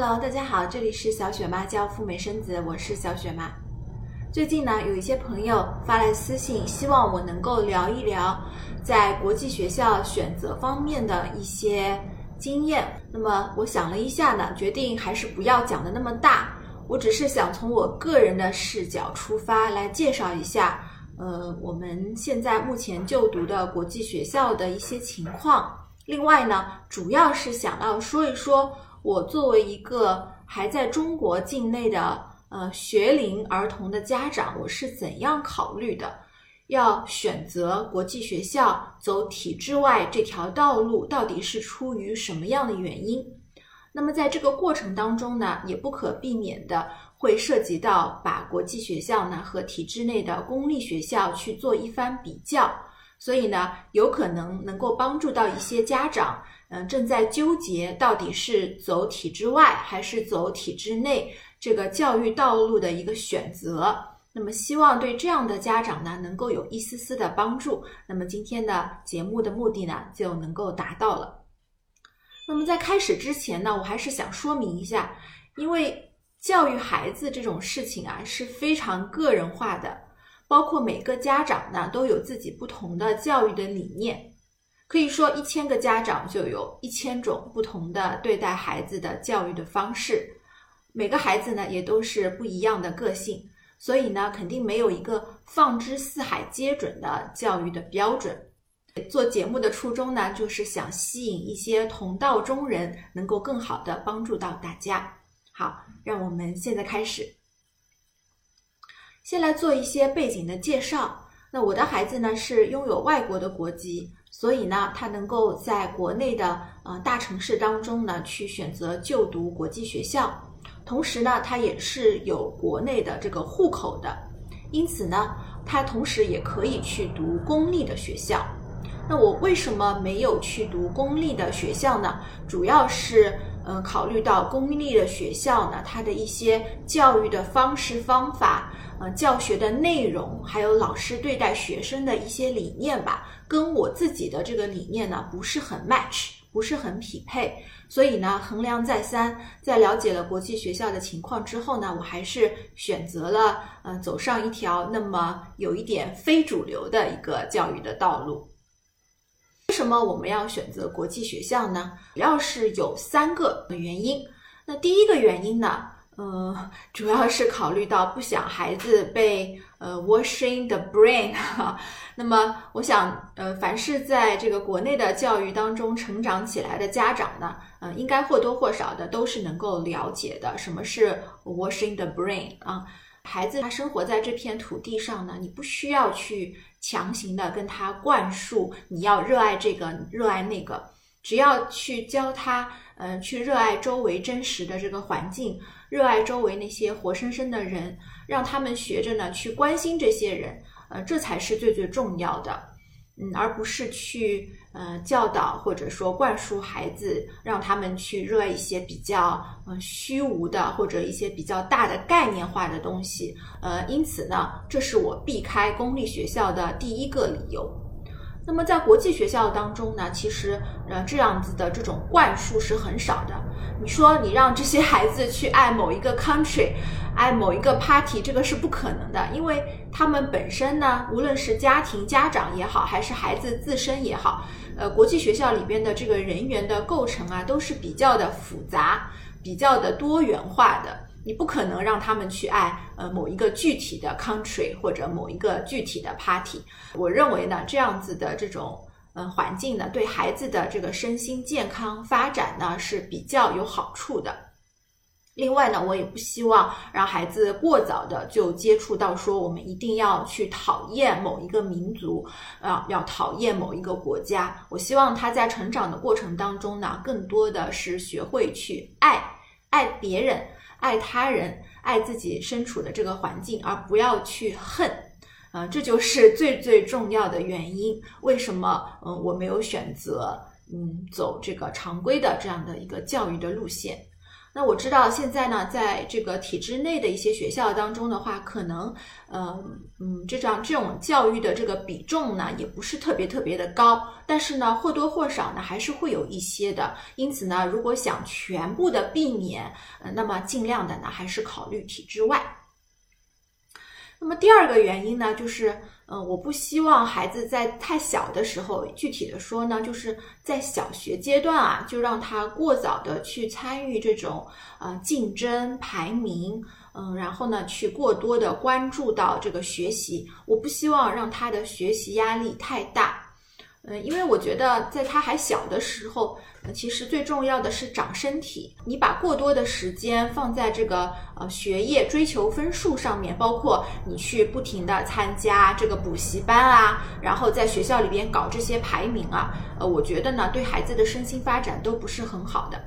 Hello，大家好，这里是小雪妈教赴美生子，我是小雪妈。最近呢，有一些朋友发来私信，希望我能够聊一聊在国际学校选择方面的一些经验。那么我想了一下呢，决定还是不要讲的那么大，我只是想从我个人的视角出发来介绍一下，呃，我们现在目前就读的国际学校的一些情况。另外呢，主要是想要说一说。我作为一个还在中国境内的呃学龄儿童的家长，我是怎样考虑的？要选择国际学校走体制外这条道路，到底是出于什么样的原因？那么在这个过程当中呢，也不可避免的会涉及到把国际学校呢和体制内的公立学校去做一番比较，所以呢，有可能能够帮助到一些家长。嗯，正在纠结到底是走体制外还是走体制内这个教育道路的一个选择。那么，希望对这样的家长呢，能够有一丝丝的帮助。那么，今天的节目的目的呢，就能够达到了。那么，在开始之前呢，我还是想说明一下，因为教育孩子这种事情啊，是非常个人化的，包括每个家长呢，都有自己不同的教育的理念。可以说，一千个家长就有一千种不同的对待孩子的教育的方式。每个孩子呢，也都是不一样的个性，所以呢，肯定没有一个放之四海皆准的教育的标准。做节目的初衷呢，就是想吸引一些同道中人，能够更好的帮助到大家。好，让我们现在开始，先来做一些背景的介绍。那我的孩子呢，是拥有外国的国籍。所以呢，他能够在国内的呃大城市当中呢去选择就读国际学校，同时呢，他也是有国内的这个户口的，因此呢，他同时也可以去读公立的学校。那我为什么没有去读公立的学校呢？主要是呃考虑到公立的学校呢，它的一些教育的方式方法。呃，教学的内容，还有老师对待学生的一些理念吧，跟我自己的这个理念呢不是很 match，不是很匹配，所以呢，衡量再三，在了解了国际学校的情况之后呢，我还是选择了呃走上一条那么有一点非主流的一个教育的道路。为什么我们要选择国际学校呢？主要是有三个原因。那第一个原因呢？呃，主要是考虑到不想孩子被呃 washing the brain 哈。那么，我想呃，凡是在这个国内的教育当中成长起来的家长呢，呃，应该或多或少的都是能够了解的，什么是 washing the brain 啊？孩子他生活在这片土地上呢，你不需要去强行的跟他灌输你要热爱这个热爱那个，只要去教他，呃，去热爱周围真实的这个环境。热爱周围那些活生生的人，让他们学着呢去关心这些人，呃，这才是最最重要的，嗯，而不是去呃教导或者说灌输孩子，让他们去热爱一些比较呃虚无的或者一些比较大的概念化的东西，呃，因此呢，这是我避开公立学校的第一个理由。那么在国际学校当中呢，其实呃这样子的这种灌输是很少的。你说你让这些孩子去爱某一个 country，爱某一个 party，这个是不可能的，因为他们本身呢，无论是家庭家长也好，还是孩子自身也好，呃，国际学校里边的这个人员的构成啊，都是比较的复杂，比较的多元化的。你不可能让他们去爱呃某一个具体的 country 或者某一个具体的 party。我认为呢，这样子的这种嗯环境呢，对孩子的这个身心健康发展呢是比较有好处的。另外呢，我也不希望让孩子过早的就接触到说我们一定要去讨厌某一个民族啊，要讨厌某一个国家。我希望他在成长的过程当中呢，更多的是学会去爱爱别人。爱他人，爱自己身处的这个环境，而不要去恨，啊，这就是 最最重要的原因。为什么，嗯，我没有选择，嗯，走这个常规的这样的一个教育的路线？那我知道现在呢，在这个体制内的一些学校当中的话，可能，嗯，嗯，这样这种教育的这个比重呢，也不是特别特别的高，但是呢，或多或少呢，还是会有一些的。因此呢，如果想全部的避免，呃，那么尽量的呢，还是考虑体制外。那么第二个原因呢，就是。嗯，我不希望孩子在太小的时候，具体的说呢，就是在小学阶段啊，就让他过早的去参与这种呃竞争排名，嗯，然后呢，去过多的关注到这个学习，我不希望让他的学习压力太大。嗯，因为我觉得在他还小的时候，其实最重要的是长身体。你把过多的时间放在这个呃学业追求分数上面，包括你去不停的参加这个补习班啊，然后在学校里边搞这些排名啊，呃，我觉得呢，对孩子的身心发展都不是很好的。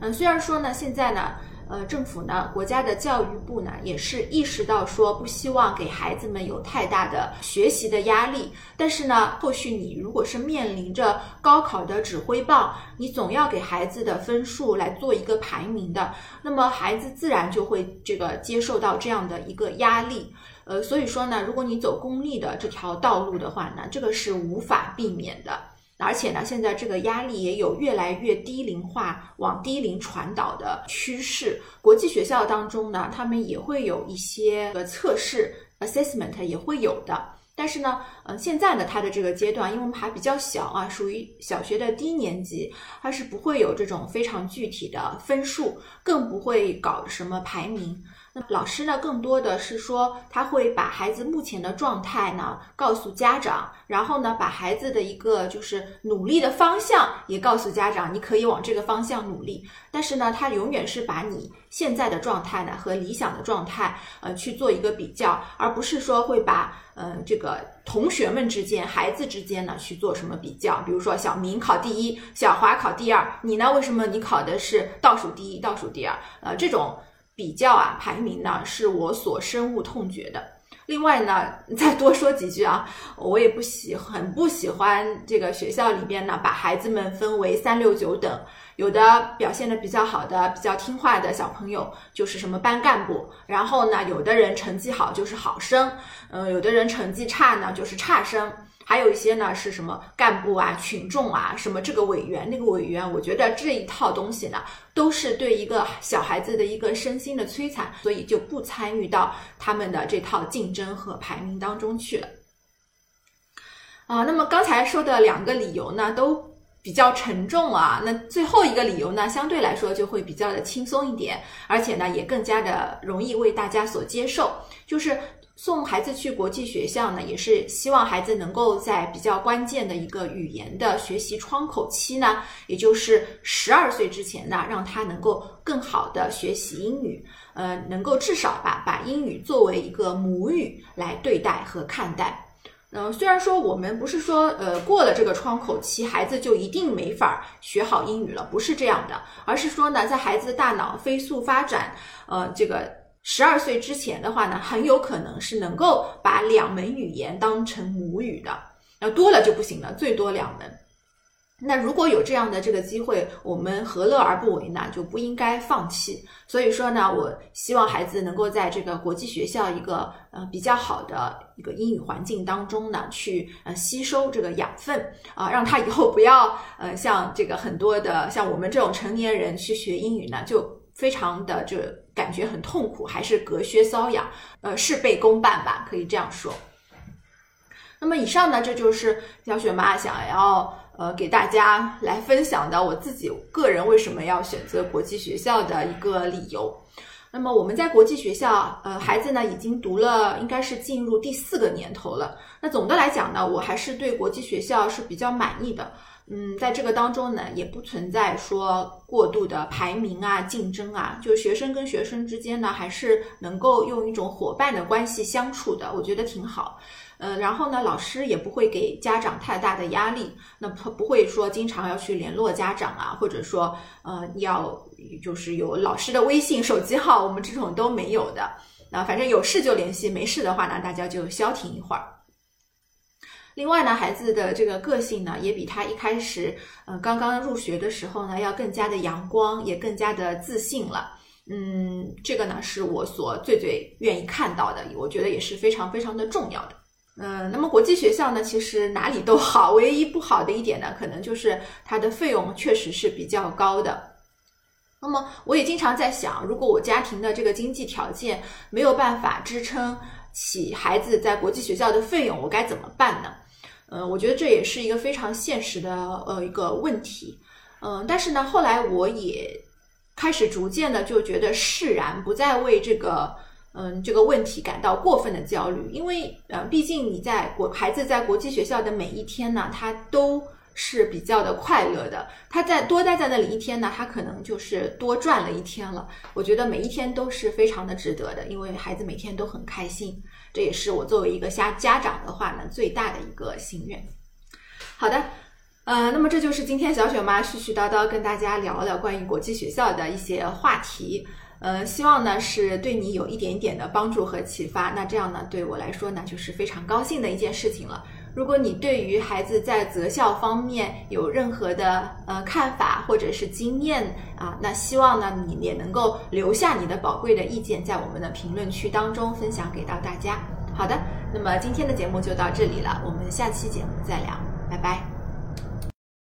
嗯，虽然说呢，现在呢。呃，政府呢，国家的教育部呢，也是意识到说不希望给孩子们有太大的学习的压力。但是呢，后续你如果是面临着高考的指挥棒，你总要给孩子的分数来做一个排名的，那么孩子自然就会这个接受到这样的一个压力。呃，所以说呢，如果你走公立的这条道路的话呢，这个是无法避免的。而且呢，现在这个压力也有越来越低龄化、往低龄传导的趋势。国际学校当中呢，他们也会有一些个测试 assessment 也会有的。但是呢，嗯，现在呢，它的这个阶段，因为我们还比较小啊，属于小学的低年级，它是不会有这种非常具体的分数，更不会搞什么排名。那老师呢，更多的是说他会把孩子目前的状态呢告诉家长，然后呢把孩子的一个就是努力的方向也告诉家长，你可以往这个方向努力。但是呢，他永远是把你现在的状态呢和理想的状态呃去做一个比较，而不是说会把呃这个同学们之间、孩子之间呢去做什么比较。比如说小明考第一，小华考第二，你呢为什么你考的是倒数第一、倒数第二？呃，这种。比较啊，排名呢是我所深恶痛绝的。另外呢，再多说几句啊，我也不喜很不喜欢这个学校里边呢，把孩子们分为三六九等。有的表现的比较好的、比较听话的小朋友就是什么班干部，然后呢，有的人成绩好就是好生，嗯，有的人成绩差呢就是差生。还有一些呢，是什么干部啊、群众啊，什么这个委员、那个委员，我觉得这一套东西呢，都是对一个小孩子的一个身心的摧残，所以就不参与到他们的这套竞争和排名当中去了。啊，那么刚才说的两个理由呢，都比较沉重啊。那最后一个理由呢，相对来说就会比较的轻松一点，而且呢，也更加的容易为大家所接受，就是。送孩子去国际学校呢，也是希望孩子能够在比较关键的一个语言的学习窗口期呢，也就是十二岁之前呢，让他能够更好的学习英语，呃，能够至少吧，把英语作为一个母语来对待和看待。嗯，虽然说我们不是说呃过了这个窗口期，孩子就一定没法学好英语了，不是这样的，而是说呢，在孩子的大脑飞速发展，呃，这个。十二岁之前的话呢，很有可能是能够把两门语言当成母语的，那多了就不行了，最多两门。那如果有这样的这个机会，我们何乐而不为呢？就不应该放弃。所以说呢，我希望孩子能够在这个国际学校一个呃比较好的一个英语环境当中呢，去呃吸收这个养分啊，让他以后不要呃像这个很多的像我们这种成年人去学英语呢，就非常的就。感觉很痛苦，还是隔靴搔痒，呃，事倍功半吧，可以这样说。那么以上呢，这就是小雪妈想要呃给大家来分享的我自己个人为什么要选择国际学校的一个理由。那么我们在国际学校，呃，孩子呢已经读了，应该是进入第四个年头了。那总的来讲呢，我还是对国际学校是比较满意的。嗯，在这个当中呢，也不存在说过度的排名啊、竞争啊，就学生跟学生之间呢，还是能够用一种伙伴的关系相处的，我觉得挺好。呃，然后呢，老师也不会给家长太大的压力，那他不会说经常要去联络家长啊，或者说呃要就是有老师的微信手机号，我们这种都没有的。那反正有事就联系，没事的话呢，大家就消停一会儿。另外呢，孩子的这个个性呢，也比他一开始，呃，刚刚入学的时候呢，要更加的阳光，也更加的自信了。嗯，这个呢是我所最最愿意看到的，我觉得也是非常非常的重要的。嗯，那么国际学校呢，其实哪里都好，唯一不好的一点呢，可能就是它的费用确实是比较高的。那么我也经常在想，如果我家庭的这个经济条件没有办法支撑起孩子在国际学校的费用，我该怎么办呢？嗯，我觉得这也是一个非常现实的呃一个问题。嗯，但是呢，后来我也开始逐渐的就觉得释然，不再为这个嗯这个问题感到过分的焦虑，因为呃，毕竟你在国孩子在国际学校的每一天呢，他都。是比较的快乐的，他在多待在那里一天呢，他可能就是多赚了一天了。我觉得每一天都是非常的值得的，因为孩子每天都很开心，这也是我作为一个家家长的话呢最大的一个心愿。好的，呃，那么这就是今天小雪妈絮絮叨叨跟大家聊了关于国际学校的一些话题，呃，希望呢是对你有一点点的帮助和启发。那这样呢，对我来说呢，就是非常高兴的一件事情了。如果你对于孩子在择校方面有任何的呃看法或者是经验啊，那希望呢你也能够留下你的宝贵的意见，在我们的评论区当中分享给到大家。好的，那么今天的节目就到这里了，我们下期节目再聊，拜拜。